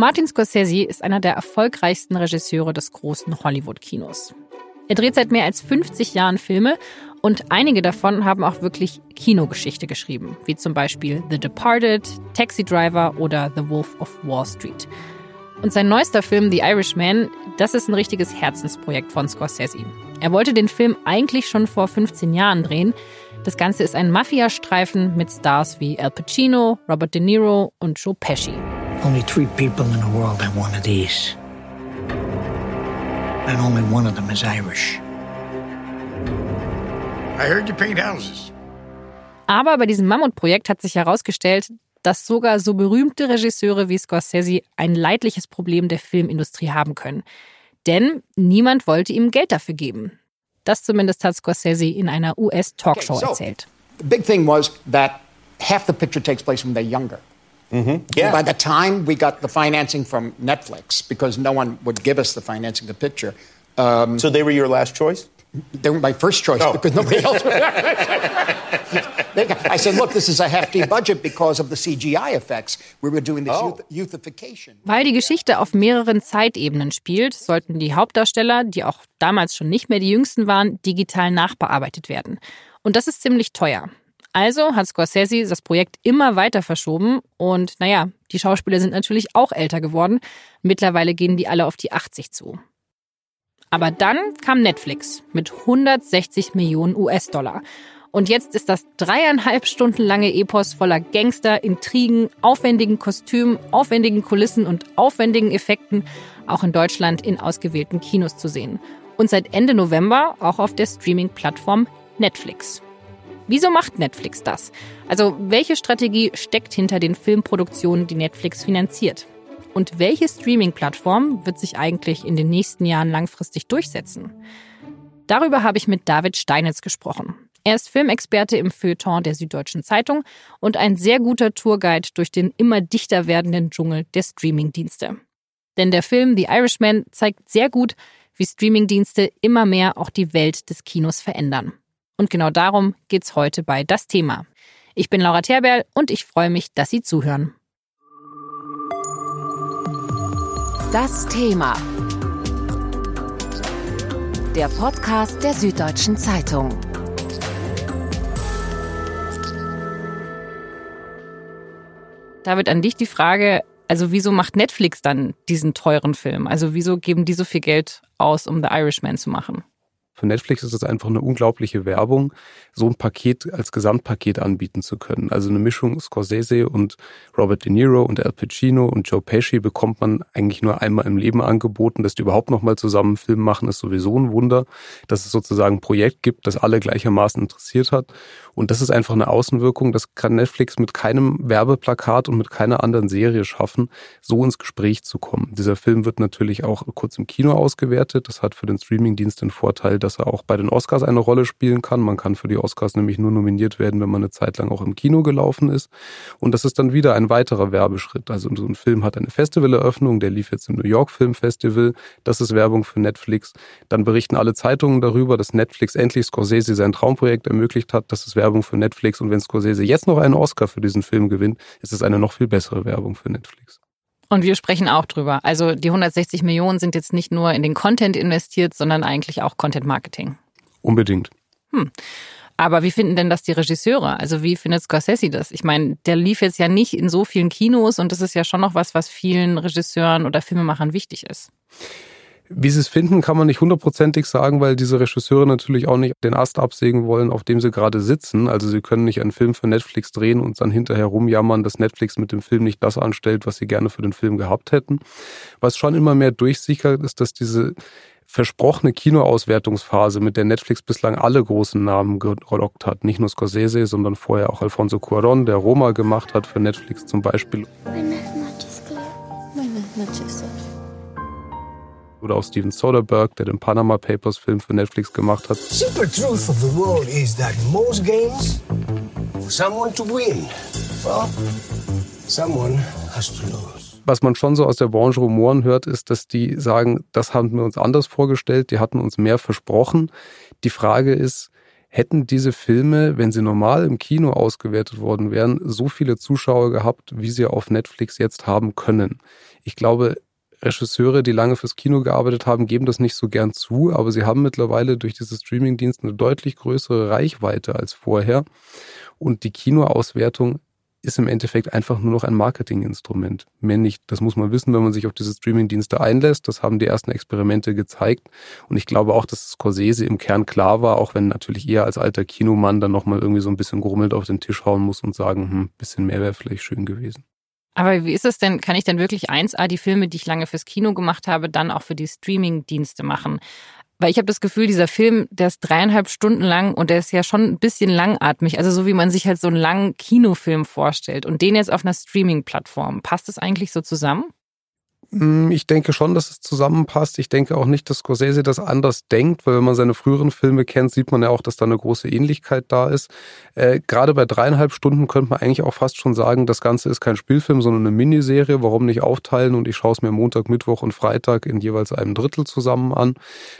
Martin Scorsese ist einer der erfolgreichsten Regisseure des großen Hollywood-Kinos. Er dreht seit mehr als 50 Jahren Filme und einige davon haben auch wirklich Kinogeschichte geschrieben, wie zum Beispiel The Departed, Taxi Driver oder The Wolf of Wall Street. Und sein neuester Film The Irishman, das ist ein richtiges Herzensprojekt von Scorsese. Er wollte den Film eigentlich schon vor 15 Jahren drehen. Das Ganze ist ein Mafia-Streifen mit Stars wie Al Pacino, Robert De Niro und Joe Pesci. Only three people in the world have one of these. And only one of them is Irish. I heard you paint houses. Aber bei diesem Mammutprojekt hat sich herausgestellt, dass sogar so berühmte Regisseure wie Scorsese ein leidliches Problem der Filmindustrie haben können. Denn niemand wollte ihm Geld dafür geben. Das zumindest hat Scorsese in einer US-Talkshow okay, so, erzählt. The big thing was that half the picture takes place when they're younger. Mm-hmm. Yeah. By the time we got the financing from Netflix, because no one would give us the financing, the picture. Um, so they were your last choice? They were my first choice oh. because nobody else. I said, look, this is a hefty budget because of the CGI effects. We were doing this oh. youthification. Weil die Geschichte auf mehreren Zeitebenen spielt, sollten die Hauptdarsteller, die auch damals schon nicht mehr die jüngsten waren, digital nachbearbeitet werden. Und das ist ziemlich teuer. Also hat Scorsese das Projekt immer weiter verschoben und naja, die Schauspieler sind natürlich auch älter geworden. Mittlerweile gehen die alle auf die 80 zu. Aber dann kam Netflix mit 160 Millionen US-Dollar. Und jetzt ist das dreieinhalb Stunden lange Epos voller Gangster, Intrigen, aufwendigen Kostümen, aufwendigen Kulissen und aufwendigen Effekten auch in Deutschland in ausgewählten Kinos zu sehen. Und seit Ende November auch auf der Streaming-Plattform Netflix. Wieso macht Netflix das? Also welche Strategie steckt hinter den Filmproduktionen, die Netflix finanziert? Und welche Streaming-Plattform wird sich eigentlich in den nächsten Jahren langfristig durchsetzen? Darüber habe ich mit David Steinitz gesprochen. Er ist Filmexperte im Feuilleton der Süddeutschen Zeitung und ein sehr guter Tourguide durch den immer dichter werdenden Dschungel der Streamingdienste. Denn der Film The Irishman zeigt sehr gut, wie Streamingdienste immer mehr auch die Welt des Kinos verändern. Und genau darum geht's heute bei Das Thema. Ich bin Laura Terberl und ich freue mich, dass Sie zuhören. Das Thema. Der Podcast der Süddeutschen Zeitung. David, an dich die Frage, also wieso macht Netflix dann diesen teuren Film? Also wieso geben die so viel Geld aus, um The Irishman zu machen? Für Netflix ist es einfach eine unglaubliche Werbung, so ein Paket als Gesamtpaket anbieten zu können. Also eine Mischung Scorsese und Robert De Niro und Al Pacino und Joe Pesci bekommt man eigentlich nur einmal im Leben angeboten. Dass die überhaupt nochmal zusammen einen Film machen, ist sowieso ein Wunder. Dass es sozusagen ein Projekt gibt, das alle gleichermaßen interessiert hat. Und das ist einfach eine Außenwirkung, das kann Netflix mit keinem Werbeplakat und mit keiner anderen Serie schaffen, so ins Gespräch zu kommen. Dieser Film wird natürlich auch kurz im Kino ausgewertet. Das hat für den Streamingdienst den Vorteil, dass er auch bei den Oscars eine Rolle spielen kann. Man kann für die Oscars nämlich nur nominiert werden, wenn man eine Zeit lang auch im Kino gelaufen ist. Und das ist dann wieder ein weiterer Werbeschritt. Also so ein Film hat eine Festivaleröffnung, der lief jetzt im New York Film Festival. Das ist Werbung für Netflix. Dann berichten alle Zeitungen darüber, dass Netflix endlich Scorsese sein Traumprojekt ermöglicht hat. Das ist Werbung für Netflix. Und wenn Scorsese jetzt noch einen Oscar für diesen Film gewinnt, ist es eine noch viel bessere Werbung für Netflix. Und wir sprechen auch drüber. Also die 160 Millionen sind jetzt nicht nur in den Content investiert, sondern eigentlich auch Content Marketing. Unbedingt. Hm. Aber wie finden denn das die Regisseure? Also wie findet Scorsese das? Ich meine, der lief jetzt ja nicht in so vielen Kinos und das ist ja schon noch was, was vielen Regisseuren oder Filmemachern wichtig ist. Wie sie es finden, kann man nicht hundertprozentig sagen, weil diese Regisseure natürlich auch nicht den Ast absägen wollen, auf dem sie gerade sitzen. Also sie können nicht einen Film für Netflix drehen und dann hinterher rumjammern, dass Netflix mit dem Film nicht das anstellt, was sie gerne für den Film gehabt hätten. Was schon immer mehr durchsickert, ist, dass diese versprochene Kinoauswertungsphase, mit der Netflix bislang alle großen Namen gelockt hat. Nicht nur Scorsese, sondern vorher auch Alfonso Cuarón, der Roma gemacht hat für Netflix zum Beispiel. Buenas noches, Claire. Buenas noches, oder auch Steven Soderbergh, der den Panama Papers Film für Netflix gemacht hat. Super truth of the world is that most games for someone to win. Well, someone has to lose. Was man schon so aus der Branche Rumoren hört, ist, dass die sagen, das haben wir uns anders vorgestellt, die hatten uns mehr versprochen. Die Frage ist, hätten diese Filme, wenn sie normal im Kino ausgewertet worden wären, so viele Zuschauer gehabt, wie sie auf Netflix jetzt haben können. Ich glaube, Regisseure, die lange fürs Kino gearbeitet haben, geben das nicht so gern zu, aber sie haben mittlerweile durch diese Streamingdienste eine deutlich größere Reichweite als vorher. Und die Kinoauswertung ist im Endeffekt einfach nur noch ein Marketinginstrument. Mehr nicht. Das muss man wissen, wenn man sich auf diese Streamingdienste einlässt. Das haben die ersten Experimente gezeigt. Und ich glaube auch, dass Scorsese im Kern klar war, auch wenn natürlich eher als alter Kinomann dann nochmal irgendwie so ein bisschen grummelt auf den Tisch hauen muss und sagen, hm, bisschen mehr wäre vielleicht schön gewesen. Aber wie ist es denn, kann ich denn wirklich 1A die Filme, die ich lange fürs Kino gemacht habe, dann auch für die Streamingdienste machen? Weil ich habe das Gefühl, dieser Film, der ist dreieinhalb Stunden lang und der ist ja schon ein bisschen langatmig. Also so wie man sich halt so einen langen Kinofilm vorstellt. Und den jetzt auf einer Streaming-Plattform. Passt das eigentlich so zusammen? Mm, ich denke schon, dass es zusammenpasst. Ich denke auch nicht, dass Scorsese das anders denkt, weil wenn man seine früheren Filme kennt, sieht man ja auch, dass da eine große Ähnlichkeit da ist. Äh, gerade bei dreieinhalb Stunden könnte man eigentlich auch fast schon sagen, das Ganze ist kein Spielfilm, sondern eine Miniserie. Warum nicht aufteilen und ich schaue es mir Montag, Mittwoch und Freitag in jeweils einem Drittel zusammen an.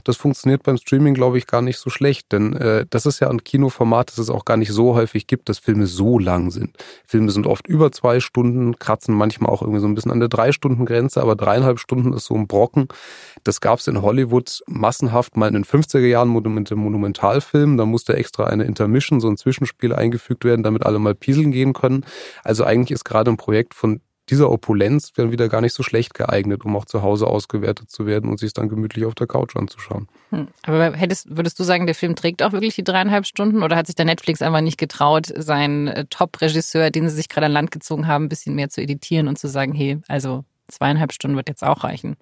Das funktioniert beim Streaming, glaube ich, gar nicht so schlecht, denn äh, das ist ja ein Kinoformat, das es auch gar nicht so häufig gibt, dass Filme so lang sind. Filme sind oft über zwei Stunden, kratzen manchmal auch irgendwie so ein bisschen an der Drei-Stunden-Grenze, aber dreieinhalb Stunden ist so ein Brocken. Das gab es in Hollywood massenhaft mal in den 50er Jahren mit dem Monumentalfilm. Da musste extra eine Intermission, so ein Zwischenspiel eingefügt werden, damit alle mal pieseln gehen können. Also eigentlich ist gerade ein Projekt von dieser Opulenz dann wieder gar nicht so schlecht geeignet, um auch zu Hause ausgewertet zu werden und sich dann gemütlich auf der Couch anzuschauen. Hm. Aber hättest, würdest du sagen, der Film trägt auch wirklich die dreieinhalb Stunden oder hat sich der Netflix einfach nicht getraut, seinen äh, Top-Regisseur, den sie sich gerade an Land gezogen haben, ein bisschen mehr zu editieren und zu sagen, hey, also zweieinhalb Stunden wird jetzt auch reichen.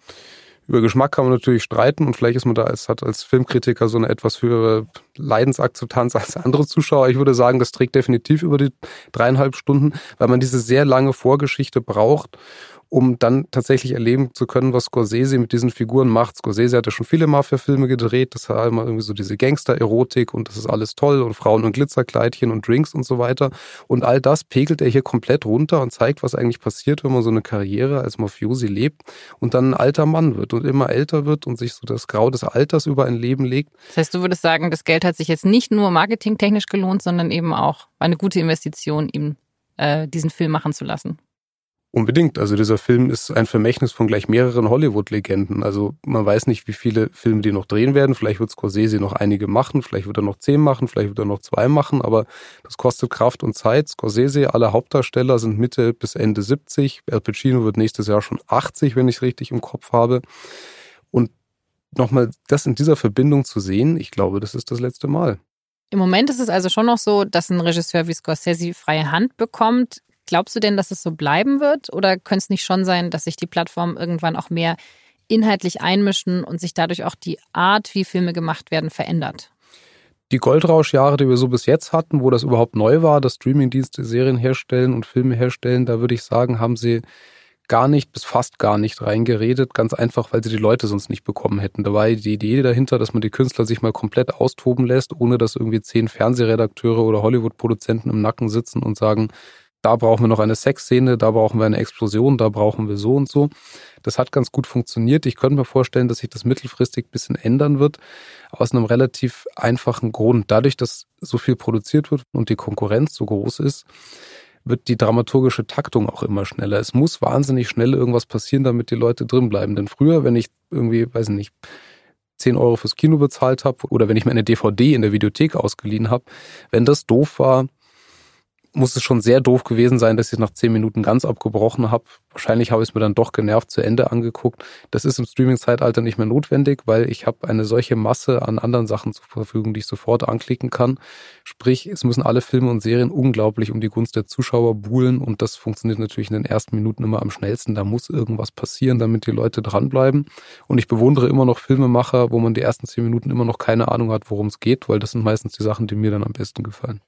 Über Geschmack kann man natürlich streiten und vielleicht ist man da als, hat als Filmkritiker so eine etwas höhere Leidensakzeptanz als andere Zuschauer. Ich würde sagen, das trägt definitiv über die dreieinhalb Stunden, weil man diese sehr lange Vorgeschichte braucht um dann tatsächlich erleben zu können, was Scorsese mit diesen Figuren macht. Scorsese hat ja schon viele Mafia-Filme gedreht, das war immer irgendwie so diese Gangster-Erotik und das ist alles toll und Frauen und Glitzerkleidchen und Drinks und so weiter. Und all das pegelt er hier komplett runter und zeigt, was eigentlich passiert, wenn man so eine Karriere als Mafiosi lebt und dann ein alter Mann wird und immer älter wird und sich so das Grau des Alters über ein Leben legt. Das heißt, du würdest sagen, das Geld hat sich jetzt nicht nur marketingtechnisch gelohnt, sondern eben auch eine gute Investition, ihm äh, diesen Film machen zu lassen. Unbedingt. Also dieser Film ist ein Vermächtnis von gleich mehreren Hollywood-Legenden. Also man weiß nicht, wie viele Filme die noch drehen werden. Vielleicht wird Scorsese noch einige machen, vielleicht wird er noch zehn machen, vielleicht wird er noch zwei machen, aber das kostet Kraft und Zeit. Scorsese, alle Hauptdarsteller sind Mitte bis Ende 70. Al Pacino wird nächstes Jahr schon 80, wenn ich es richtig im Kopf habe. Und nochmal das in dieser Verbindung zu sehen, ich glaube, das ist das letzte Mal. Im Moment ist es also schon noch so, dass ein Regisseur wie Scorsese freie Hand bekommt. Glaubst du denn, dass es so bleiben wird? Oder könnte es nicht schon sein, dass sich die Plattformen irgendwann auch mehr inhaltlich einmischen und sich dadurch auch die Art, wie Filme gemacht werden, verändert? Die Goldrauschjahre, die wir so bis jetzt hatten, wo das überhaupt neu war, dass Streamingdienste Serien herstellen und Filme herstellen, da würde ich sagen, haben sie gar nicht bis fast gar nicht reingeredet, ganz einfach, weil sie die Leute sonst nicht bekommen hätten. Da war die Idee dahinter, dass man die Künstler sich mal komplett austoben lässt, ohne dass irgendwie zehn Fernsehredakteure oder Hollywood-Produzenten im Nacken sitzen und sagen, da brauchen wir noch eine Sexszene, da brauchen wir eine Explosion, da brauchen wir so und so. Das hat ganz gut funktioniert. Ich könnte mir vorstellen, dass sich das mittelfristig ein bisschen ändern wird, aus einem relativ einfachen Grund. Dadurch, dass so viel produziert wird und die Konkurrenz so groß ist, wird die dramaturgische Taktung auch immer schneller. Es muss wahnsinnig schnell irgendwas passieren, damit die Leute drin bleiben. Denn früher, wenn ich irgendwie, weiß nicht, 10 Euro fürs Kino bezahlt habe oder wenn ich mir eine DVD in der Videothek ausgeliehen habe, wenn das doof war, muss es schon sehr doof gewesen sein, dass ich nach zehn Minuten ganz abgebrochen habe. Wahrscheinlich habe ich es mir dann doch genervt zu Ende angeguckt. Das ist im Streaming-Zeitalter nicht mehr notwendig, weil ich habe eine solche Masse an anderen Sachen zur Verfügung, die ich sofort anklicken kann. Sprich, es müssen alle Filme und Serien unglaublich um die Gunst der Zuschauer buhlen und das funktioniert natürlich in den ersten Minuten immer am schnellsten. Da muss irgendwas passieren, damit die Leute dranbleiben. Und ich bewundere immer noch Filmemacher, wo man die ersten zehn Minuten immer noch keine Ahnung hat, worum es geht, weil das sind meistens die Sachen, die mir dann am besten gefallen.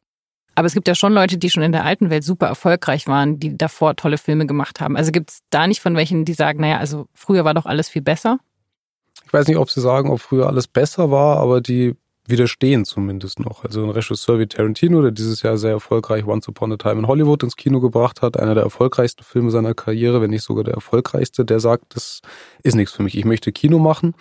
Aber es gibt ja schon Leute, die schon in der alten Welt super erfolgreich waren, die davor tolle Filme gemacht haben. Also gibt es da nicht von welchen, die sagen, naja, also früher war doch alles viel besser? Ich weiß nicht, ob sie sagen, ob früher alles besser war, aber die widerstehen zumindest noch. Also ein Regisseur wie Tarantino, der dieses Jahr sehr erfolgreich Once Upon a Time in Hollywood ins Kino gebracht hat, einer der erfolgreichsten Filme seiner Karriere, wenn nicht sogar der erfolgreichste, der sagt, das ist nichts für mich, ich möchte Kino machen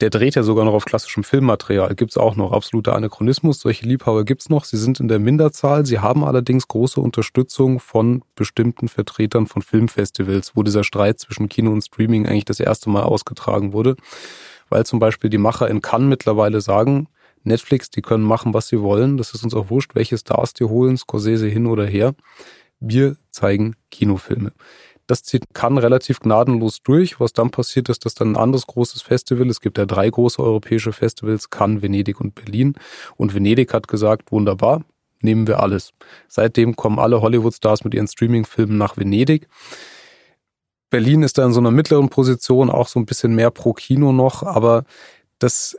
Der dreht ja sogar noch auf klassischem Filmmaterial. Gibt's auch noch. Absoluter Anachronismus. Solche Liebhaber gibt's noch. Sie sind in der Minderzahl. Sie haben allerdings große Unterstützung von bestimmten Vertretern von Filmfestivals, wo dieser Streit zwischen Kino und Streaming eigentlich das erste Mal ausgetragen wurde. Weil zum Beispiel die Macher in Cannes mittlerweile sagen, Netflix, die können machen, was sie wollen. Das ist uns auch wurscht, welche Stars die holen, Scorsese hin oder her. Wir zeigen Kinofilme. Das zieht kann relativ gnadenlos durch. Was dann passiert, ist, dass dann ein anderes großes Festival, es gibt ja drei große europäische Festivals, Cannes, Venedig und Berlin. Und Venedig hat gesagt, wunderbar, nehmen wir alles. Seitdem kommen alle Hollywood-Stars mit ihren Streaming-Filmen nach Venedig. Berlin ist da in so einer mittleren Position, auch so ein bisschen mehr pro Kino noch, aber das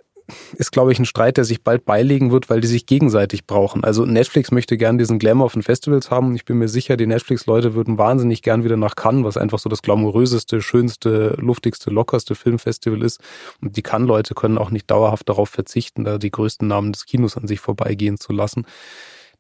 ist, glaube ich, ein Streit, der sich bald beilegen wird, weil die sich gegenseitig brauchen. Also Netflix möchte gern diesen Glamour den Festivals haben. Ich bin mir sicher, die Netflix-Leute würden wahnsinnig gern wieder nach Cannes, was einfach so das glamouröseste, schönste, luftigste, lockerste Filmfestival ist. Und die Cannes-Leute können auch nicht dauerhaft darauf verzichten, da die größten Namen des Kinos an sich vorbeigehen zu lassen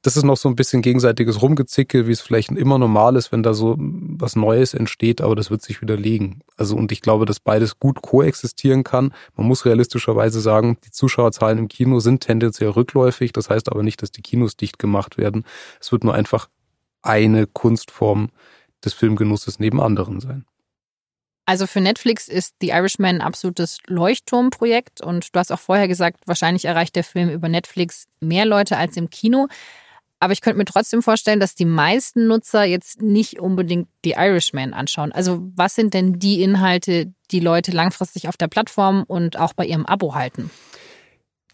das ist noch so ein bisschen gegenseitiges Rumgezicke, wie es vielleicht immer normal ist, wenn da so was Neues entsteht, aber das wird sich widerlegen. Also und ich glaube, dass beides gut koexistieren kann. Man muss realistischerweise sagen, die Zuschauerzahlen im Kino sind tendenziell rückläufig. Das heißt aber nicht, dass die Kinos dicht gemacht werden. Es wird nur einfach eine Kunstform des Filmgenusses neben anderen sein. Also für Netflix ist The Irishman ein absolutes Leuchtturmprojekt und du hast auch vorher gesagt, wahrscheinlich erreicht der Film über Netflix mehr Leute als im Kino. Aber ich könnte mir trotzdem vorstellen, dass die meisten Nutzer jetzt nicht unbedingt die Irishman anschauen. Also was sind denn die Inhalte, die Leute langfristig auf der Plattform und auch bei ihrem Abo halten?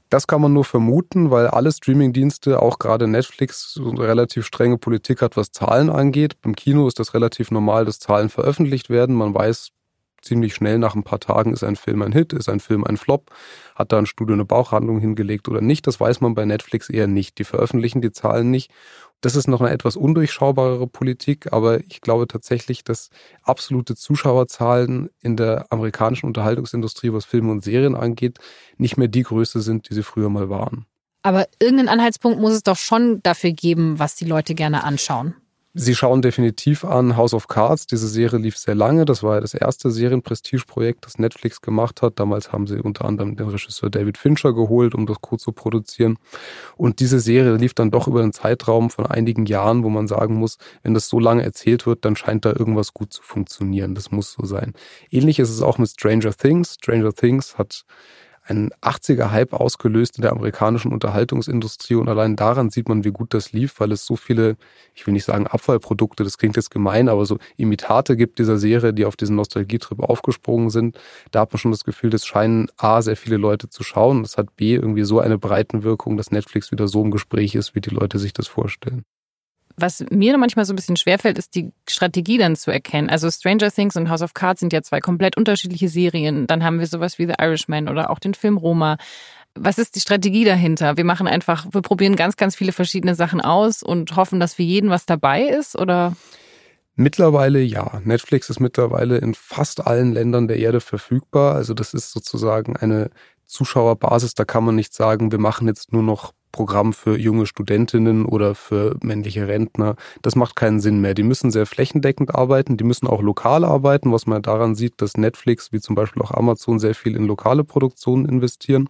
Das kann man nur vermuten, weil alle Streamingdienste, auch gerade Netflix, eine relativ strenge Politik hat, was Zahlen angeht. Beim Kino ist das relativ normal, dass Zahlen veröffentlicht werden. Man weiß, ziemlich schnell nach ein paar Tagen ist ein Film ein Hit, ist ein Film ein Flop, hat da ein Studio eine Bauchhandlung hingelegt oder nicht. Das weiß man bei Netflix eher nicht. Die veröffentlichen die Zahlen nicht. Das ist noch eine etwas undurchschaubarere Politik, aber ich glaube tatsächlich, dass absolute Zuschauerzahlen in der amerikanischen Unterhaltungsindustrie, was Filme und Serien angeht, nicht mehr die Größe sind, die sie früher mal waren. Aber irgendeinen Anhaltspunkt muss es doch schon dafür geben, was die Leute gerne anschauen. Sie schauen definitiv an House of Cards. Diese Serie lief sehr lange. Das war ja das erste Serienprestigeprojekt, das Netflix gemacht hat. Damals haben sie unter anderem den Regisseur David Fincher geholt, um das Co. zu produzieren. Und diese Serie lief dann doch über einen Zeitraum von einigen Jahren, wo man sagen muss, wenn das so lange erzählt wird, dann scheint da irgendwas gut zu funktionieren. Das muss so sein. Ähnlich ist es auch mit Stranger Things. Stranger Things hat einen 80er-Hype ausgelöst in der amerikanischen Unterhaltungsindustrie und allein daran sieht man, wie gut das lief, weil es so viele, ich will nicht sagen Abfallprodukte, das klingt jetzt gemein, aber so Imitate gibt dieser Serie, die auf diesen Nostalgietrip aufgesprungen sind. Da hat man schon das Gefühl, das scheinen A, sehr viele Leute zu schauen das hat B, irgendwie so eine Breitenwirkung, dass Netflix wieder so im Gespräch ist, wie die Leute sich das vorstellen was mir manchmal so ein bisschen schwerfällt, ist die Strategie dann zu erkennen. Also Stranger Things und House of Cards sind ja zwei komplett unterschiedliche Serien. Dann haben wir sowas wie The Irishman oder auch den Film Roma. Was ist die Strategie dahinter? Wir machen einfach, wir probieren ganz, ganz viele verschiedene Sachen aus und hoffen, dass für jeden was dabei ist oder? Mittlerweile ja. Netflix ist mittlerweile in fast allen Ländern der Erde verfügbar. Also das ist sozusagen eine Zuschauerbasis. Da kann man nicht sagen, wir machen jetzt nur noch Programm für junge Studentinnen oder für männliche Rentner. Das macht keinen Sinn mehr. Die müssen sehr flächendeckend arbeiten, die müssen auch lokal arbeiten, was man daran sieht, dass Netflix wie zum Beispiel auch Amazon sehr viel in lokale Produktionen investieren.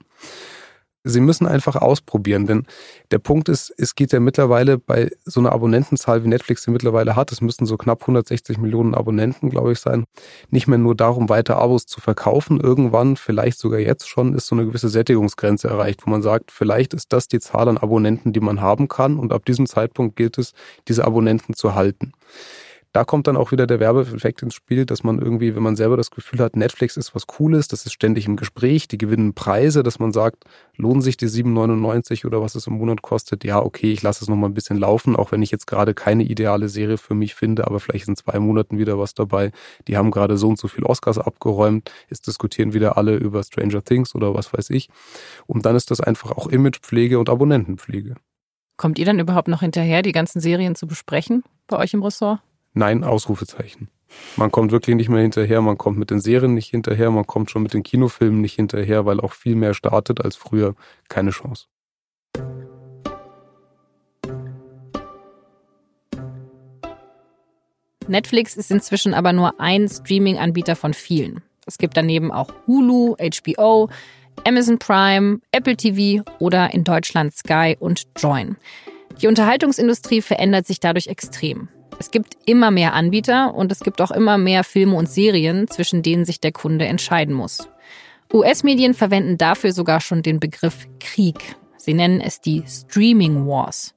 Sie müssen einfach ausprobieren, denn der Punkt ist, es geht ja mittlerweile bei so einer Abonnentenzahl, wie Netflix sie mittlerweile hat, es müssten so knapp 160 Millionen Abonnenten, glaube ich, sein, nicht mehr nur darum, weiter Abos zu verkaufen. Irgendwann, vielleicht sogar jetzt schon, ist so eine gewisse Sättigungsgrenze erreicht, wo man sagt, vielleicht ist das die Zahl an Abonnenten, die man haben kann und ab diesem Zeitpunkt gilt es, diese Abonnenten zu halten da kommt dann auch wieder der Werbeeffekt ins Spiel, dass man irgendwie, wenn man selber das Gefühl hat, Netflix ist was Cooles, das ist ständig im Gespräch, die gewinnen Preise, dass man sagt, lohnen sich die 7,99 oder was es im Monat kostet? Ja, okay, ich lasse es nochmal ein bisschen laufen, auch wenn ich jetzt gerade keine ideale Serie für mich finde, aber vielleicht in zwei Monaten wieder was dabei. Die haben gerade so und so viel Oscars abgeräumt, jetzt diskutieren wieder alle über Stranger Things oder was weiß ich. Und dann ist das einfach auch Imagepflege und Abonnentenpflege. Kommt ihr dann überhaupt noch hinterher, die ganzen Serien zu besprechen bei euch im Ressort? Nein, Ausrufezeichen. Man kommt wirklich nicht mehr hinterher, man kommt mit den Serien nicht hinterher, man kommt schon mit den Kinofilmen nicht hinterher, weil auch viel mehr startet als früher. Keine Chance. Netflix ist inzwischen aber nur ein Streaming-Anbieter von vielen. Es gibt daneben auch Hulu, HBO, Amazon Prime, Apple TV oder in Deutschland Sky und Join. Die Unterhaltungsindustrie verändert sich dadurch extrem. Es gibt immer mehr Anbieter und es gibt auch immer mehr Filme und Serien, zwischen denen sich der Kunde entscheiden muss. US-Medien verwenden dafür sogar schon den Begriff Krieg. Sie nennen es die Streaming Wars.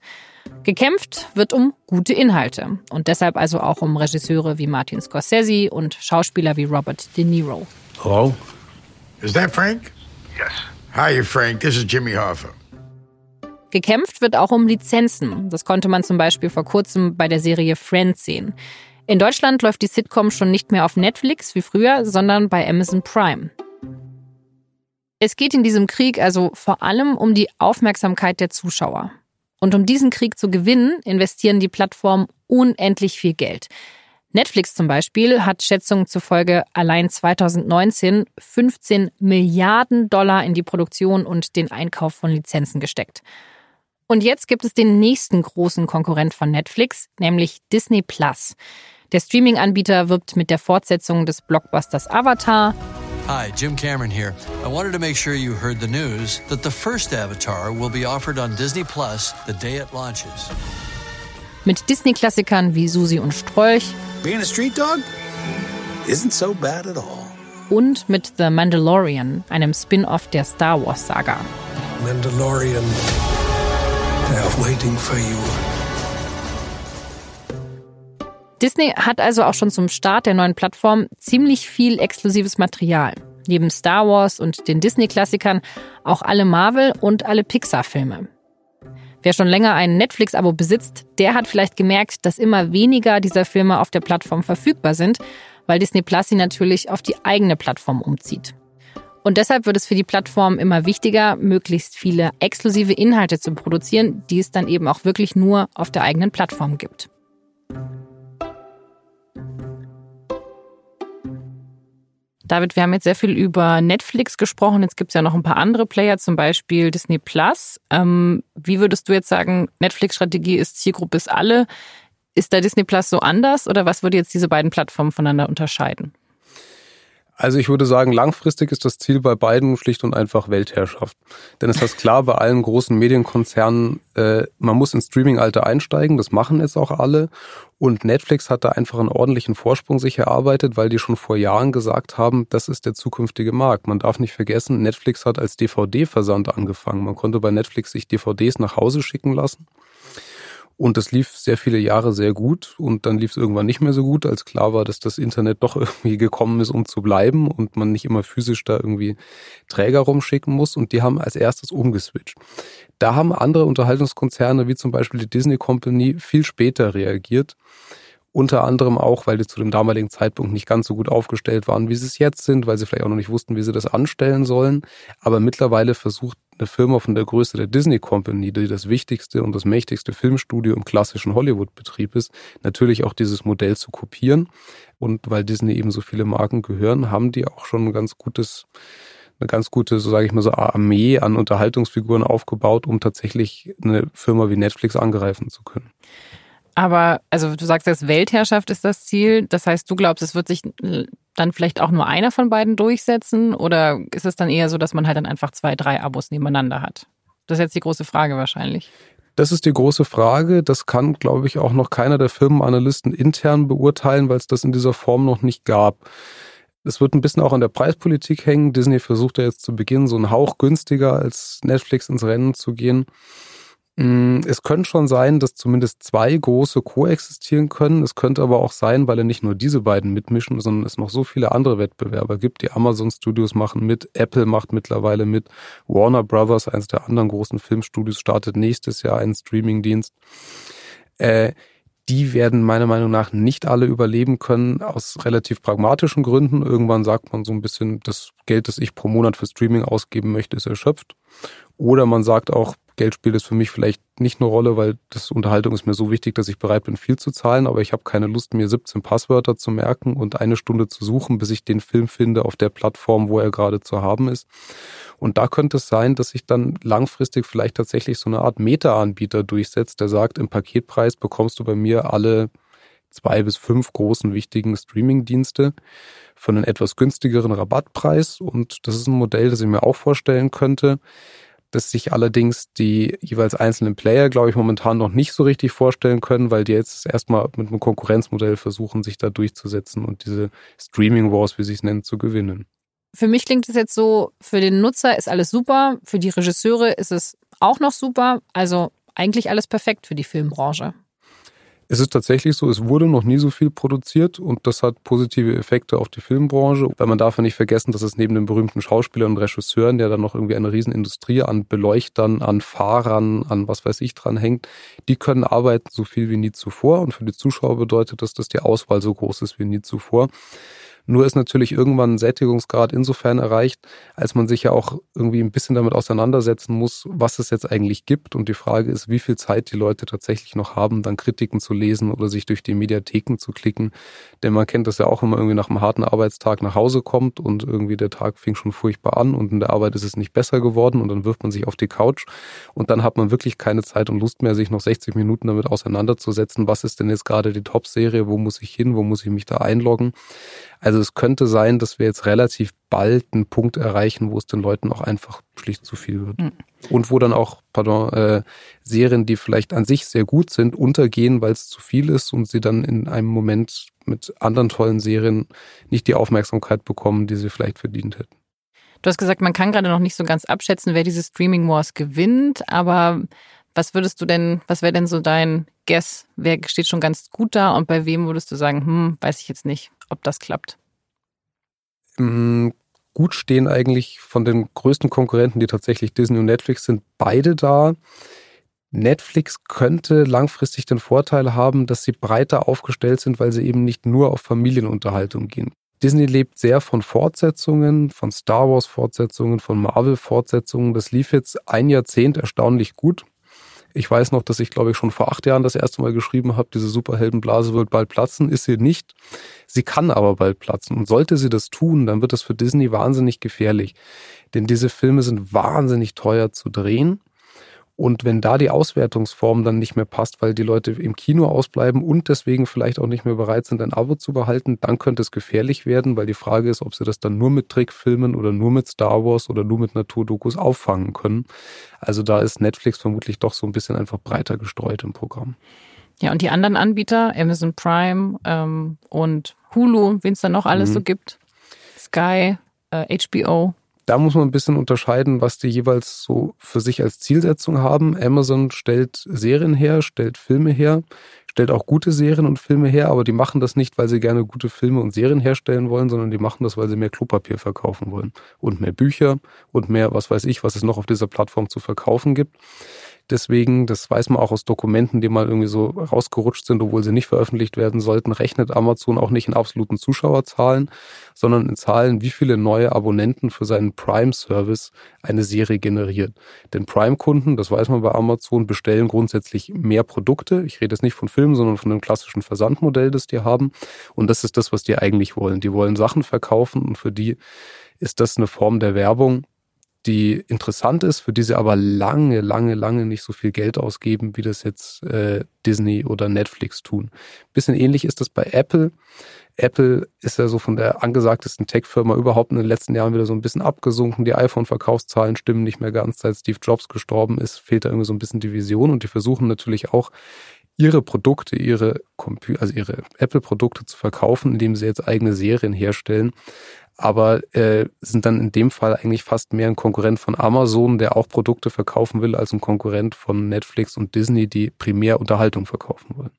Gekämpft wird um gute Inhalte und deshalb also auch um Regisseure wie Martin Scorsese und Schauspieler wie Robert De Niro. Hello? Is that Frank? Yes. Hi, Frank. This is Jimmy Hoffa. Gekämpft wird auch um Lizenzen. Das konnte man zum Beispiel vor kurzem bei der Serie Friends sehen. In Deutschland läuft die Sitcom schon nicht mehr auf Netflix wie früher, sondern bei Amazon Prime. Es geht in diesem Krieg also vor allem um die Aufmerksamkeit der Zuschauer. Und um diesen Krieg zu gewinnen, investieren die Plattformen unendlich viel Geld. Netflix zum Beispiel hat Schätzungen zufolge allein 2019 15 Milliarden Dollar in die Produktion und den Einkauf von Lizenzen gesteckt. Und jetzt gibt es den nächsten großen Konkurrent von Netflix, nämlich Disney Plus. Der Streaming-Anbieter wirbt mit der Fortsetzung des Blockbusters Avatar. Hi, Jim Cameron here. I wanted to make sure you heard the news that the first Avatar will be offered on Disney Plus the day it launches. Mit Disney-Klassikern wie Susi und Strolch. Being a street dog isn't so bad at all. Und mit The Mandalorian, einem Spin-off der Star Wars-Saga. Mandalorian Disney hat also auch schon zum Start der neuen Plattform ziemlich viel exklusives Material. Neben Star Wars und den Disney-Klassikern auch alle Marvel- und alle Pixar-Filme. Wer schon länger ein Netflix-Abo besitzt, der hat vielleicht gemerkt, dass immer weniger dieser Filme auf der Plattform verfügbar sind, weil Disney Plus sie natürlich auf die eigene Plattform umzieht. Und deshalb wird es für die Plattform immer wichtiger, möglichst viele exklusive Inhalte zu produzieren, die es dann eben auch wirklich nur auf der eigenen Plattform gibt. David, wir haben jetzt sehr viel über Netflix gesprochen. Jetzt gibt es ja noch ein paar andere Player, zum Beispiel Disney Plus. Ähm, wie würdest du jetzt sagen, Netflix-Strategie ist Zielgruppe ist alle? Ist da Disney Plus so anders oder was würde jetzt diese beiden Plattformen voneinander unterscheiden? Also ich würde sagen, langfristig ist das Ziel bei beiden schlicht und einfach Weltherrschaft. Denn es ist klar bei allen großen Medienkonzernen, äh, man muss ins Streaming-Alter einsteigen, das machen jetzt auch alle. Und Netflix hat da einfach einen ordentlichen Vorsprung sich erarbeitet, weil die schon vor Jahren gesagt haben, das ist der zukünftige Markt. Man darf nicht vergessen, Netflix hat als DVD-Versand angefangen. Man konnte bei Netflix sich DVDs nach Hause schicken lassen. Und das lief sehr viele Jahre sehr gut und dann lief es irgendwann nicht mehr so gut, als klar war, dass das Internet doch irgendwie gekommen ist, um zu bleiben und man nicht immer physisch da irgendwie Träger rumschicken muss. Und die haben als erstes umgeswitcht. Da haben andere Unterhaltungskonzerne, wie zum Beispiel die Disney Company, viel später reagiert. Unter anderem auch, weil die zu dem damaligen Zeitpunkt nicht ganz so gut aufgestellt waren, wie sie es jetzt sind, weil sie vielleicht auch noch nicht wussten, wie sie das anstellen sollen. Aber mittlerweile versucht eine Firma von der Größe der Disney Company, die das wichtigste und das mächtigste Filmstudio im klassischen Hollywood-Betrieb ist, natürlich auch dieses Modell zu kopieren. Und weil Disney eben so viele Marken gehören, haben die auch schon ein ganz gutes eine ganz gute, so sage ich mal so, Armee an Unterhaltungsfiguren aufgebaut, um tatsächlich eine Firma wie Netflix angreifen zu können. Aber, also du sagst jetzt, Weltherrschaft ist das Ziel. Das heißt, du glaubst, es wird sich dann vielleicht auch nur einer von beiden durchsetzen? Oder ist es dann eher so, dass man halt dann einfach zwei, drei Abos nebeneinander hat? Das ist jetzt die große Frage wahrscheinlich. Das ist die große Frage. Das kann, glaube ich, auch noch keiner der Firmenanalysten intern beurteilen, weil es das in dieser Form noch nicht gab. Es wird ein bisschen auch an der Preispolitik hängen. Disney versucht ja jetzt zu Beginn so einen Hauch günstiger als Netflix ins Rennen zu gehen. Mm, es könnte schon sein, dass zumindest zwei große koexistieren können. Es könnte aber auch sein, weil er nicht nur diese beiden mitmischen, sondern es noch so viele andere Wettbewerber gibt. Die Amazon Studios machen mit, Apple macht mittlerweile mit, Warner Brothers, eines der anderen großen Filmstudios, startet nächstes Jahr einen Streamingdienst. Äh, die werden meiner Meinung nach nicht alle überleben können, aus relativ pragmatischen Gründen. Irgendwann sagt man so ein bisschen, das Geld, das ich pro Monat für Streaming ausgeben möchte, ist erschöpft. Oder man sagt auch, Geld spielt es für mich vielleicht nicht eine Rolle, weil das Unterhaltung ist mir so wichtig, dass ich bereit bin, viel zu zahlen, aber ich habe keine Lust, mir 17 Passwörter zu merken und eine Stunde zu suchen, bis ich den Film finde auf der Plattform, wo er gerade zu haben ist. Und da könnte es sein, dass sich dann langfristig vielleicht tatsächlich so eine Art Meta-Anbieter durchsetzt, der sagt, im Paketpreis bekommst du bei mir alle zwei bis fünf großen wichtigen Streaming-Dienste für einen etwas günstigeren Rabattpreis. Und das ist ein Modell, das ich mir auch vorstellen könnte, dass sich allerdings die jeweils einzelnen Player, glaube ich, momentan noch nicht so richtig vorstellen können, weil die jetzt erstmal mit einem Konkurrenzmodell versuchen, sich da durchzusetzen und diese Streaming Wars, wie sie es nennen, zu gewinnen. Für mich klingt es jetzt so, für den Nutzer ist alles super, für die Regisseure ist es auch noch super, also eigentlich alles perfekt für die Filmbranche. Es ist tatsächlich so, es wurde noch nie so viel produziert und das hat positive Effekte auf die Filmbranche, weil man darf ja nicht vergessen, dass es neben den berühmten Schauspielern und Regisseuren, der dann noch irgendwie eine Riesenindustrie an Beleuchtern, an Fahrern, an was weiß ich dran hängt, die können arbeiten so viel wie nie zuvor und für die Zuschauer bedeutet das, dass die Auswahl so groß ist wie nie zuvor. Nur ist natürlich irgendwann ein Sättigungsgrad insofern erreicht, als man sich ja auch irgendwie ein bisschen damit auseinandersetzen muss, was es jetzt eigentlich gibt. Und die Frage ist, wie viel Zeit die Leute tatsächlich noch haben, dann Kritiken zu lesen oder sich durch die Mediatheken zu klicken. Denn man kennt das ja auch, wenn man irgendwie nach einem harten Arbeitstag nach Hause kommt und irgendwie der Tag fing schon furchtbar an und in der Arbeit ist es nicht besser geworden und dann wirft man sich auf die Couch und dann hat man wirklich keine Zeit und Lust mehr, sich noch 60 Minuten damit auseinanderzusetzen, was ist denn jetzt gerade die Top-Serie, wo muss ich hin, wo muss ich mich da einloggen. Also es könnte sein, dass wir jetzt relativ bald einen Punkt erreichen, wo es den Leuten auch einfach schlicht zu viel wird. Mhm. Und wo dann auch, pardon, äh, Serien, die vielleicht an sich sehr gut sind, untergehen, weil es zu viel ist und sie dann in einem Moment mit anderen tollen Serien nicht die Aufmerksamkeit bekommen, die sie vielleicht verdient hätten. Du hast gesagt, man kann gerade noch nicht so ganz abschätzen, wer diese Streaming Wars gewinnt, aber was würdest du denn, was wäre denn so dein Guess? Wer steht schon ganz gut da und bei wem würdest du sagen, hm, weiß ich jetzt nicht, ob das klappt? Mm, gut stehen eigentlich von den größten Konkurrenten, die tatsächlich Disney und Netflix sind, beide da. Netflix könnte langfristig den Vorteil haben, dass sie breiter aufgestellt sind, weil sie eben nicht nur auf Familienunterhaltung gehen. Disney lebt sehr von Fortsetzungen, von Star Wars Fortsetzungen, von Marvel Fortsetzungen. Das lief jetzt ein Jahrzehnt erstaunlich gut. Ich weiß noch, dass ich, glaube ich, schon vor acht Jahren das erste Mal geschrieben habe, diese Superheldenblase wird bald platzen. Ist sie nicht. Sie kann aber bald platzen. Und sollte sie das tun, dann wird das für Disney wahnsinnig gefährlich. Denn diese Filme sind wahnsinnig teuer zu drehen. Und wenn da die Auswertungsform dann nicht mehr passt, weil die Leute im Kino ausbleiben und deswegen vielleicht auch nicht mehr bereit sind, ein Abo zu behalten, dann könnte es gefährlich werden, weil die Frage ist, ob sie das dann nur mit Trickfilmen oder nur mit Star Wars oder nur mit Naturdokus auffangen können. Also da ist Netflix vermutlich doch so ein bisschen einfach breiter gestreut im Programm. Ja, und die anderen Anbieter, Amazon Prime ähm, und Hulu, wen es da noch alles mhm. so gibt, Sky, äh, HBO, da muss man ein bisschen unterscheiden, was die jeweils so für sich als Zielsetzung haben. Amazon stellt Serien her, stellt Filme her, stellt auch gute Serien und Filme her, aber die machen das nicht, weil sie gerne gute Filme und Serien herstellen wollen, sondern die machen das, weil sie mehr Klopapier verkaufen wollen und mehr Bücher und mehr, was weiß ich, was es noch auf dieser Plattform zu verkaufen gibt. Deswegen, das weiß man auch aus Dokumenten, die mal irgendwie so rausgerutscht sind, obwohl sie nicht veröffentlicht werden sollten, rechnet Amazon auch nicht in absoluten Zuschauerzahlen, sondern in Zahlen, wie viele neue Abonnenten für seinen Prime-Service eine Serie generiert. Denn Prime-Kunden, das weiß man bei Amazon, bestellen grundsätzlich mehr Produkte. Ich rede jetzt nicht von Filmen, sondern von einem klassischen Versandmodell, das die haben. Und das ist das, was die eigentlich wollen. Die wollen Sachen verkaufen und für die ist das eine Form der Werbung, die interessant ist, für die sie aber lange, lange, lange nicht so viel Geld ausgeben, wie das jetzt äh, Disney oder Netflix tun. Bisschen ähnlich ist das bei Apple. Apple ist ja so von der angesagtesten Tech-Firma überhaupt in den letzten Jahren wieder so ein bisschen abgesunken. Die iPhone-Verkaufszahlen stimmen nicht mehr ganz. Seit Steve Jobs gestorben ist, fehlt da irgendwie so ein bisschen die Vision und die versuchen natürlich auch ihre Produkte, ihre Compu also ihre Apple-Produkte zu verkaufen, indem sie jetzt eigene Serien herstellen aber äh, sind dann in dem Fall eigentlich fast mehr ein Konkurrent von Amazon, der auch Produkte verkaufen will, als ein Konkurrent von Netflix und Disney, die primär Unterhaltung verkaufen wollen.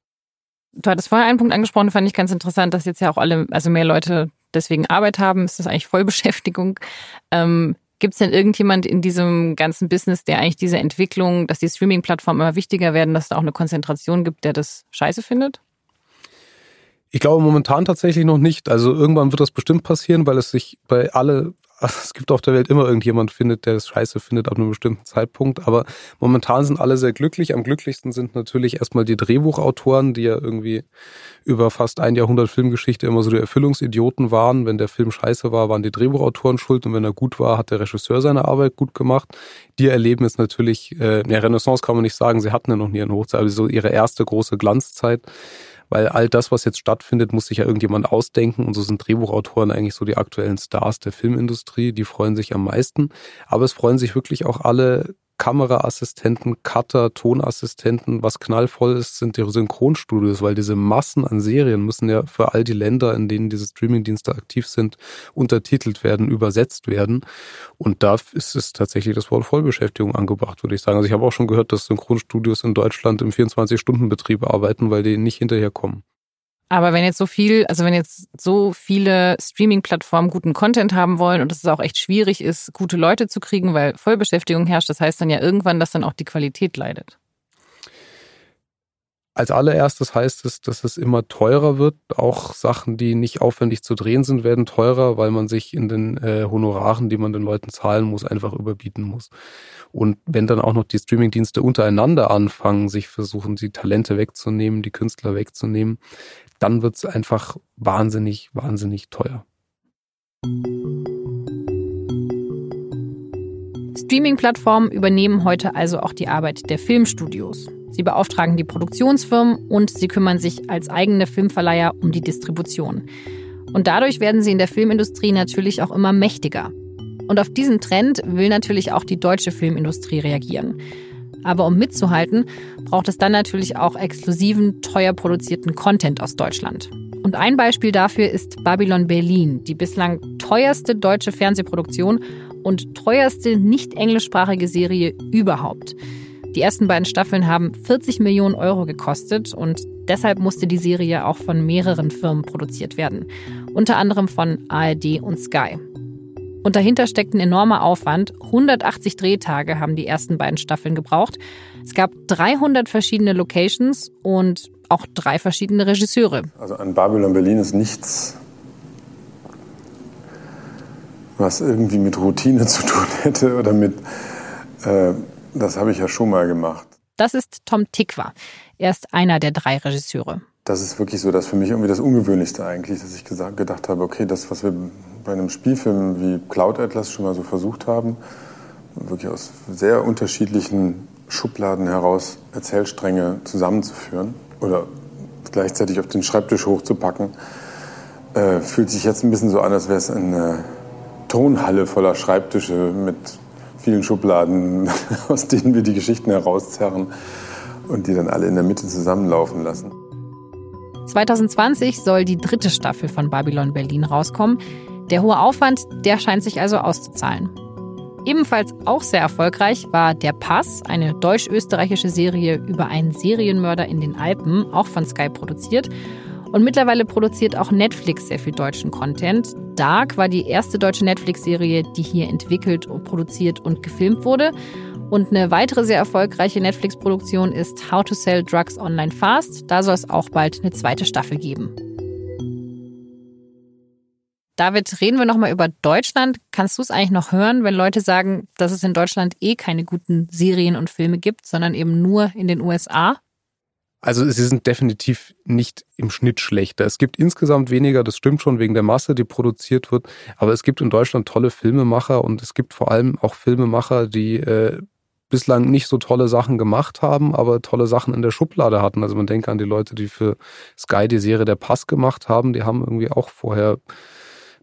Du hattest vorher einen Punkt angesprochen, fand ich ganz interessant, dass jetzt ja auch alle, also mehr Leute deswegen Arbeit haben. Ist das eigentlich Vollbeschäftigung? Ähm, Gibt es denn irgendjemand in diesem ganzen Business, der eigentlich diese Entwicklung, dass die Streaming-Plattformen immer wichtiger werden, dass da auch eine Konzentration gibt, der das scheiße findet? Ich glaube momentan tatsächlich noch nicht. Also irgendwann wird das bestimmt passieren, weil es sich bei alle, es gibt auf der Welt immer irgendjemand findet, der das scheiße findet ab einem bestimmten Zeitpunkt. Aber momentan sind alle sehr glücklich. Am glücklichsten sind natürlich erstmal die Drehbuchautoren, die ja irgendwie über fast ein Jahrhundert Filmgeschichte immer so die Erfüllungsidioten waren. Wenn der Film scheiße war, waren die Drehbuchautoren schuld und wenn er gut war, hat der Regisseur seine Arbeit gut gemacht. Die erleben jetzt natürlich, äh, ja, Renaissance kann man nicht sagen, sie hatten ja noch nie eine Hochzeit, aber so ihre erste große Glanzzeit weil all das, was jetzt stattfindet, muss sich ja irgendjemand ausdenken und so sind Drehbuchautoren eigentlich so die aktuellen Stars der Filmindustrie, die freuen sich am meisten. Aber es freuen sich wirklich auch alle Kameraassistenten, Cutter, Tonassistenten. Was knallvoll ist, sind die Synchronstudios, weil diese Massen an Serien müssen ja für all die Länder, in denen diese Streamingdienste aktiv sind, untertitelt werden, übersetzt werden. Und da ist es tatsächlich das Wort Vollbeschäftigung angebracht, würde ich sagen. Also ich habe auch schon gehört, dass Synchronstudios in Deutschland im 24-Stunden-Betrieb arbeiten, weil die nicht hinterherkommen. Aber wenn jetzt so viel, also wenn jetzt so viele Streaming-Plattformen guten Content haben wollen und es auch echt schwierig ist, gute Leute zu kriegen, weil Vollbeschäftigung herrscht, das heißt dann ja irgendwann, dass dann auch die Qualität leidet. Als allererstes heißt es, dass es immer teurer wird. Auch Sachen, die nicht aufwendig zu drehen sind, werden teurer, weil man sich in den äh, Honoraren, die man den Leuten zahlen muss, einfach überbieten muss. Und wenn dann auch noch die Streamingdienste untereinander anfangen, sich versuchen, die Talente wegzunehmen, die Künstler wegzunehmen, dann wird es einfach wahnsinnig, wahnsinnig teuer. Streaming-Plattformen übernehmen heute also auch die Arbeit der Filmstudios. Sie beauftragen die Produktionsfirmen und sie kümmern sich als eigene Filmverleiher um die Distribution. Und dadurch werden sie in der Filmindustrie natürlich auch immer mächtiger. Und auf diesen Trend will natürlich auch die deutsche Filmindustrie reagieren. Aber um mitzuhalten, braucht es dann natürlich auch exklusiven, teuer produzierten Content aus Deutschland. Und ein Beispiel dafür ist Babylon Berlin, die bislang teuerste deutsche Fernsehproduktion und teuerste nicht englischsprachige Serie überhaupt. Die ersten beiden Staffeln haben 40 Millionen Euro gekostet und deshalb musste die Serie auch von mehreren Firmen produziert werden, unter anderem von ARD und Sky. Und dahinter steckt ein enormer Aufwand. 180 Drehtage haben die ersten beiden Staffeln gebraucht. Es gab 300 verschiedene Locations und auch drei verschiedene Regisseure. Also an Babylon Berlin ist nichts, was irgendwie mit Routine zu tun hätte oder mit, äh, das habe ich ja schon mal gemacht. Das ist Tom Tikwa. Er ist einer der drei Regisseure. Das ist wirklich so, dass für mich irgendwie das Ungewöhnlichste eigentlich, dass ich gesagt, gedacht habe, okay, das, was wir bei einem Spielfilm wie Cloud Atlas schon mal so versucht haben, wirklich aus sehr unterschiedlichen Schubladen heraus Erzählstränge zusammenzuführen oder gleichzeitig auf den Schreibtisch hochzupacken, äh, fühlt sich jetzt ein bisschen so an, als wäre es eine Tonhalle voller Schreibtische mit vielen Schubladen, aus denen wir die Geschichten herauszerren und die dann alle in der Mitte zusammenlaufen lassen. 2020 soll die dritte Staffel von Babylon Berlin rauskommen. Der hohe Aufwand, der scheint sich also auszuzahlen. Ebenfalls auch sehr erfolgreich war Der Pass, eine deutsch-österreichische Serie über einen Serienmörder in den Alpen, auch von Sky produziert. Und mittlerweile produziert auch Netflix sehr viel deutschen Content. Dark war die erste deutsche Netflix-Serie, die hier entwickelt und produziert und gefilmt wurde. Und eine weitere sehr erfolgreiche Netflix-Produktion ist How to Sell Drugs Online Fast. Da soll es auch bald eine zweite Staffel geben. David, reden wir nochmal über Deutschland. Kannst du es eigentlich noch hören, wenn Leute sagen, dass es in Deutschland eh keine guten Serien und Filme gibt, sondern eben nur in den USA? Also sie sind definitiv nicht im Schnitt schlechter. Es gibt insgesamt weniger, das stimmt schon wegen der Masse, die produziert wird. Aber es gibt in Deutschland tolle Filmemacher und es gibt vor allem auch Filmemacher, die äh, bislang nicht so tolle Sachen gemacht haben, aber tolle Sachen in der Schublade hatten. Also man denke an die Leute, die für Sky die Serie Der Pass gemacht haben, die haben irgendwie auch vorher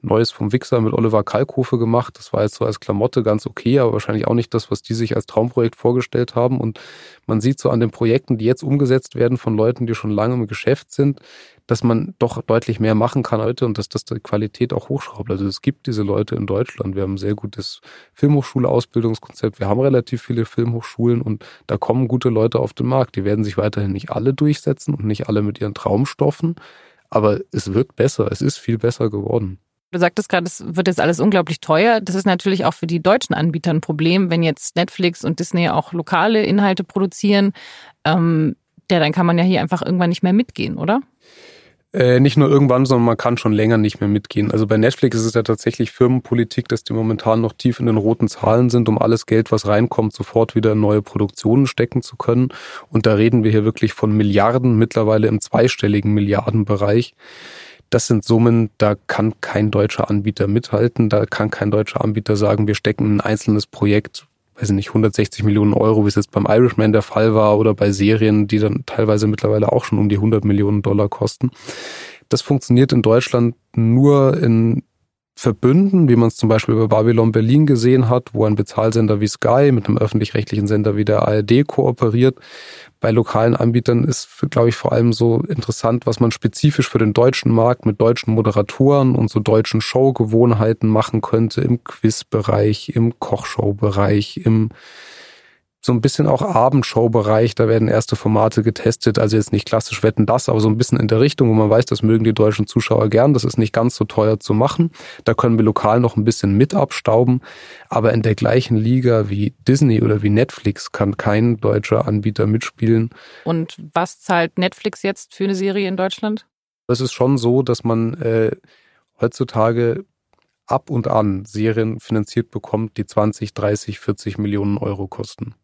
Neues vom Wichser mit Oliver Kalkofe gemacht. Das war jetzt so als Klamotte ganz okay, aber wahrscheinlich auch nicht das, was die sich als Traumprojekt vorgestellt haben. Und man sieht so an den Projekten, die jetzt umgesetzt werden von Leuten, die schon lange im Geschäft sind, dass man doch deutlich mehr machen kann heute und dass das die Qualität auch hochschraubt. Also es gibt diese Leute in Deutschland. Wir haben ein sehr gutes Filmhochschule-Ausbildungskonzept. Wir haben relativ viele Filmhochschulen und da kommen gute Leute auf den Markt. Die werden sich weiterhin nicht alle durchsetzen und nicht alle mit ihren Traumstoffen. Aber es wird besser. Es ist viel besser geworden. Du sagtest gerade, es wird jetzt alles unglaublich teuer. Das ist natürlich auch für die deutschen Anbieter ein Problem, wenn jetzt Netflix und Disney auch lokale Inhalte produzieren. Ähm, ja, dann kann man ja hier einfach irgendwann nicht mehr mitgehen, oder? Äh, nicht nur irgendwann, sondern man kann schon länger nicht mehr mitgehen. Also bei Netflix ist es ja tatsächlich Firmenpolitik, dass die momentan noch tief in den roten Zahlen sind, um alles Geld, was reinkommt, sofort wieder in neue Produktionen stecken zu können. Und da reden wir hier wirklich von Milliarden, mittlerweile im zweistelligen Milliardenbereich. Das sind Summen, da kann kein deutscher Anbieter mithalten. Da kann kein deutscher Anbieter sagen, wir stecken ein einzelnes Projekt weiß nicht, 160 Millionen Euro, wie es jetzt beim Irishman der Fall war oder bei Serien, die dann teilweise mittlerweile auch schon um die 100 Millionen Dollar kosten. Das funktioniert in Deutschland nur in Verbünden, wie man es zum Beispiel bei Babylon Berlin gesehen hat, wo ein Bezahlsender wie Sky mit einem öffentlich-rechtlichen Sender wie der ARD kooperiert. Bei lokalen Anbietern ist, glaube ich, vor allem so interessant, was man spezifisch für den deutschen Markt mit deutschen Moderatoren und so deutschen Showgewohnheiten machen könnte im Quizbereich, im Kochshowbereich, im so ein bisschen auch Abendshow-Bereich, da werden erste Formate getestet, also jetzt nicht klassisch Wetten das, aber so ein bisschen in der Richtung, wo man weiß, das mögen die deutschen Zuschauer gern, das ist nicht ganz so teuer zu machen. Da können wir lokal noch ein bisschen mit abstauben, aber in der gleichen Liga wie Disney oder wie Netflix kann kein deutscher Anbieter mitspielen. Und was zahlt Netflix jetzt für eine Serie in Deutschland? Es ist schon so, dass man äh, heutzutage ab und an Serien finanziert bekommt, die 20, 30, 40 Millionen Euro kosten.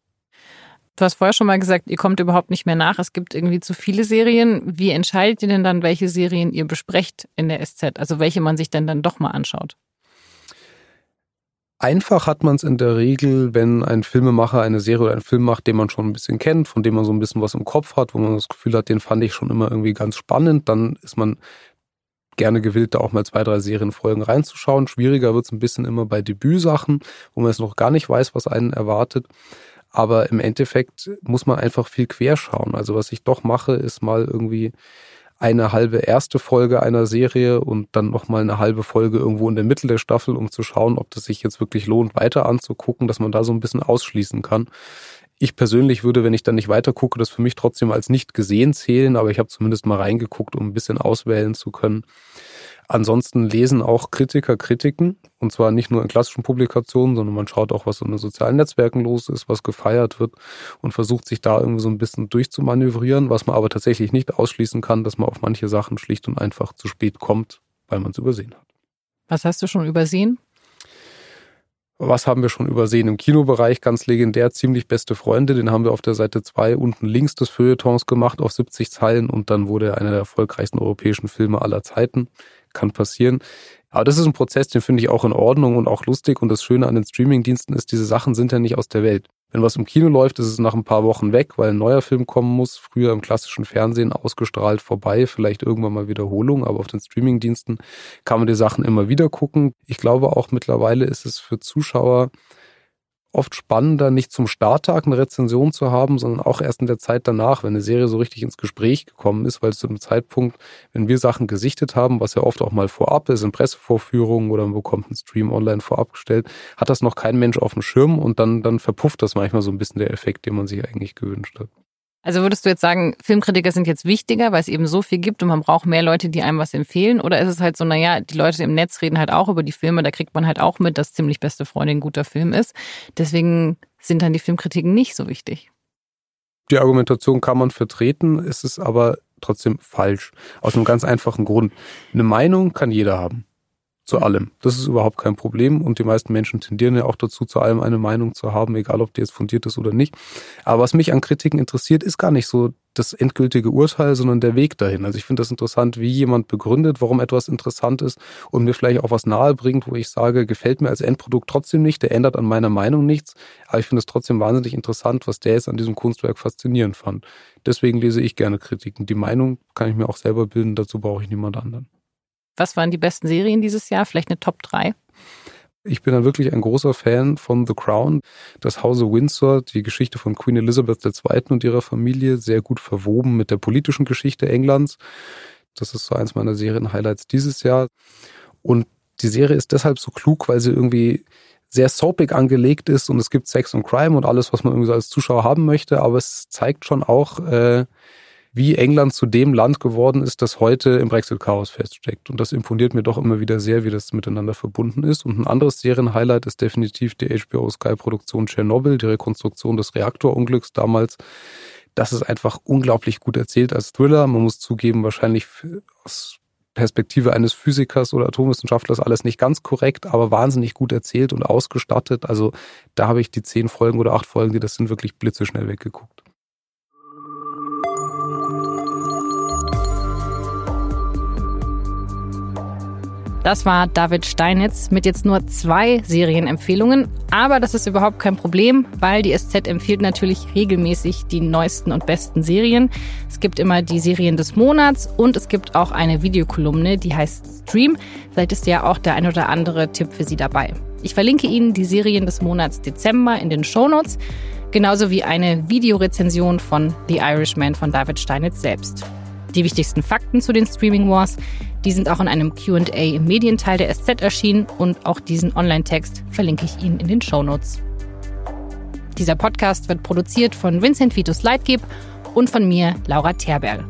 Du hast vorher schon mal gesagt, ihr kommt überhaupt nicht mehr nach. Es gibt irgendwie zu viele Serien. Wie entscheidet ihr denn dann, welche Serien ihr besprecht in der SZ? Also welche man sich denn dann doch mal anschaut? Einfach hat man es in der Regel, wenn ein Filmemacher eine Serie oder einen Film macht, den man schon ein bisschen kennt, von dem man so ein bisschen was im Kopf hat, wo man das Gefühl hat, den fand ich schon immer irgendwie ganz spannend, dann ist man gerne gewillt, da auch mal zwei, drei Serienfolgen reinzuschauen. Schwieriger wird es ein bisschen immer bei Debütsachen, wo man es noch gar nicht weiß, was einen erwartet. Aber im Endeffekt muss man einfach viel querschauen. Also was ich doch mache, ist mal irgendwie eine halbe erste Folge einer Serie und dann nochmal eine halbe Folge irgendwo in der Mitte der Staffel, um zu schauen, ob das sich jetzt wirklich lohnt, weiter anzugucken, dass man da so ein bisschen ausschließen kann. Ich persönlich würde, wenn ich dann nicht weiter gucke, das für mich trotzdem als nicht gesehen zählen, aber ich habe zumindest mal reingeguckt, um ein bisschen auswählen zu können. Ansonsten lesen auch Kritiker Kritiken und zwar nicht nur in klassischen Publikationen, sondern man schaut auch, was in den sozialen Netzwerken los ist, was gefeiert wird und versucht sich da irgendwie so ein bisschen durchzumanövrieren, was man aber tatsächlich nicht ausschließen kann, dass man auf manche Sachen schlicht und einfach zu spät kommt, weil man es übersehen hat. Was hast du schon übersehen? Was haben wir schon übersehen? Im Kinobereich ganz legendär, ziemlich beste Freunde. Den haben wir auf der Seite 2 unten links des Feuilletons gemacht auf 70 Zeilen und dann wurde er einer der erfolgreichsten europäischen Filme aller Zeiten kann passieren. Aber das ist ein Prozess, den finde ich auch in Ordnung und auch lustig. Und das Schöne an den Streamingdiensten ist, diese Sachen sind ja nicht aus der Welt. Wenn was im Kino läuft, ist es nach ein paar Wochen weg, weil ein neuer Film kommen muss. Früher im klassischen Fernsehen ausgestrahlt vorbei, vielleicht irgendwann mal Wiederholung, aber auf den Streamingdiensten kann man die Sachen immer wieder gucken. Ich glaube auch mittlerweile ist es für Zuschauer oft spannender, nicht zum Starttag eine Rezension zu haben, sondern auch erst in der Zeit danach, wenn eine Serie so richtig ins Gespräch gekommen ist, weil zu einem Zeitpunkt, wenn wir Sachen gesichtet haben, was ja oft auch mal vorab ist, in Pressevorführungen oder man bekommt einen Stream online vorab gestellt, hat das noch kein Mensch auf dem Schirm und dann, dann verpufft das manchmal so ein bisschen der Effekt, den man sich eigentlich gewünscht hat. Also würdest du jetzt sagen, Filmkritiker sind jetzt wichtiger, weil es eben so viel gibt und man braucht mehr Leute, die einem was empfehlen? Oder ist es halt so, naja, die Leute im Netz reden halt auch über die Filme, da kriegt man halt auch mit, dass ziemlich beste Freundin ein guter Film ist. Deswegen sind dann die Filmkritiken nicht so wichtig. Die Argumentation kann man vertreten, ist es aber trotzdem falsch. Aus einem ganz einfachen Grund. Eine Meinung kann jeder haben zu allem. Das ist überhaupt kein Problem und die meisten Menschen tendieren ja auch dazu, zu allem eine Meinung zu haben, egal ob die jetzt fundiert ist oder nicht. Aber was mich an Kritiken interessiert, ist gar nicht so das endgültige Urteil, sondern der Weg dahin. Also ich finde das interessant, wie jemand begründet, warum etwas interessant ist und mir vielleicht auch was nahe bringt, wo ich sage, gefällt mir als Endprodukt trotzdem nicht, der ändert an meiner Meinung nichts, aber ich finde es trotzdem wahnsinnig interessant, was der jetzt an diesem Kunstwerk faszinierend fand. Deswegen lese ich gerne Kritiken. Die Meinung kann ich mir auch selber bilden, dazu brauche ich niemand anderen. Was waren die besten Serien dieses Jahr? Vielleicht eine Top 3? Ich bin dann wirklich ein großer Fan von The Crown. Das Hause Windsor, die Geschichte von Queen Elizabeth II. und ihrer Familie, sehr gut verwoben mit der politischen Geschichte Englands. Das ist so eins meiner Serien-Highlights dieses Jahr. Und die Serie ist deshalb so klug, weil sie irgendwie sehr soapig angelegt ist und es gibt Sex und Crime und alles, was man irgendwie so als Zuschauer haben möchte, aber es zeigt schon auch, äh, wie England zu dem Land geworden ist, das heute im Brexit-Chaos feststeckt. Und das imponiert mir doch immer wieder sehr, wie das miteinander verbunden ist. Und ein anderes Serienhighlight ist definitiv die HBO Sky-Produktion Tschernobyl, die Rekonstruktion des Reaktorunglücks damals. Das ist einfach unglaublich gut erzählt als Thriller. Man muss zugeben, wahrscheinlich aus Perspektive eines Physikers oder Atomwissenschaftlers alles nicht ganz korrekt, aber wahnsinnig gut erzählt und ausgestattet. Also da habe ich die zehn Folgen oder acht Folgen, die das sind, wirklich blitzeschnell weggeguckt. Das war David Steinitz mit jetzt nur zwei Serienempfehlungen. Aber das ist überhaupt kein Problem, weil die SZ empfiehlt natürlich regelmäßig die neuesten und besten Serien. Es gibt immer die Serien des Monats und es gibt auch eine Videokolumne, die heißt Stream. Vielleicht ist ja auch der ein oder andere Tipp für Sie dabei. Ich verlinke Ihnen die Serien des Monats Dezember in den Shownotes, genauso wie eine Videorezension von The Irishman von David Steinitz selbst. Die wichtigsten Fakten zu den Streaming Wars, die sind auch in einem QA im Medienteil der SZ erschienen und auch diesen Online-Text verlinke ich Ihnen in den Shownotes. Dieser Podcast wird produziert von Vincent Vitus Leitgeb und von mir, Laura Terberl.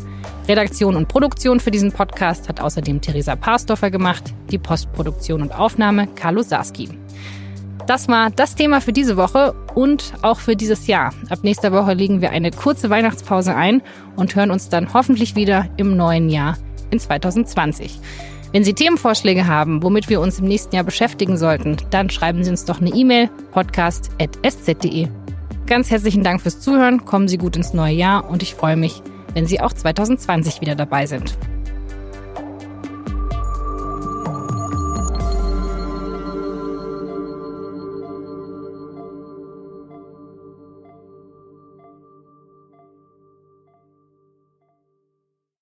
Redaktion und Produktion für diesen Podcast hat außerdem Theresa Parsdorfer gemacht, die Postproduktion und Aufnahme Carlo Sarski. Das war das Thema für diese Woche und auch für dieses Jahr. Ab nächster Woche legen wir eine kurze Weihnachtspause ein und hören uns dann hoffentlich wieder im neuen Jahr in 2020. Wenn Sie Themenvorschläge haben, womit wir uns im nächsten Jahr beschäftigen sollten, dann schreiben Sie uns doch eine E-Mail podcast.sz.de. Ganz herzlichen Dank fürs Zuhören, kommen Sie gut ins neue Jahr und ich freue mich, wenn Sie auch 2020 wieder dabei sind.